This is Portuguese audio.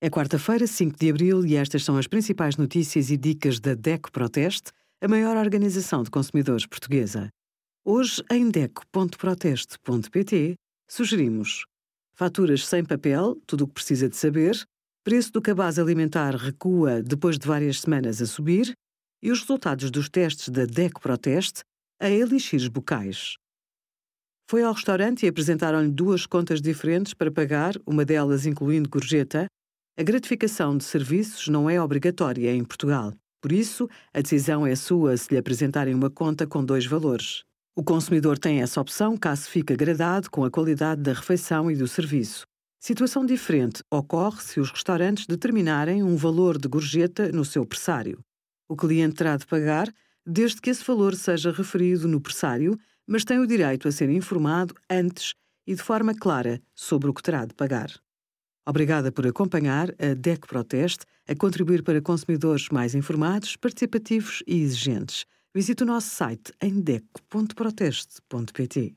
É quarta-feira, 5 de abril, e estas são as principais notícias e dicas da DECO Proteste, a maior organização de consumidores portuguesa. Hoje, em DECO.proteste.pt, sugerimos faturas sem papel, tudo o que precisa de saber, preço do cabaz alimentar recua depois de várias semanas a subir e os resultados dos testes da DECO Proteste a elixires bucais. Foi ao restaurante e apresentaram-lhe duas contas diferentes para pagar, uma delas incluindo gorjeta, a gratificação de serviços não é obrigatória em Portugal. Por isso, a decisão é sua se lhe apresentarem uma conta com dois valores. O consumidor tem essa opção caso fique agradado com a qualidade da refeição e do serviço. Situação diferente ocorre se os restaurantes determinarem um valor de gorjeta no seu pressário. O cliente terá de pagar desde que esse valor seja referido no pressário, mas tem o direito a ser informado antes e de forma clara sobre o que terá de pagar. Obrigada por acompanhar a DEC Proteste a contribuir para consumidores mais informados, participativos e exigentes. Visite o nosso site em deco.proteste.pt.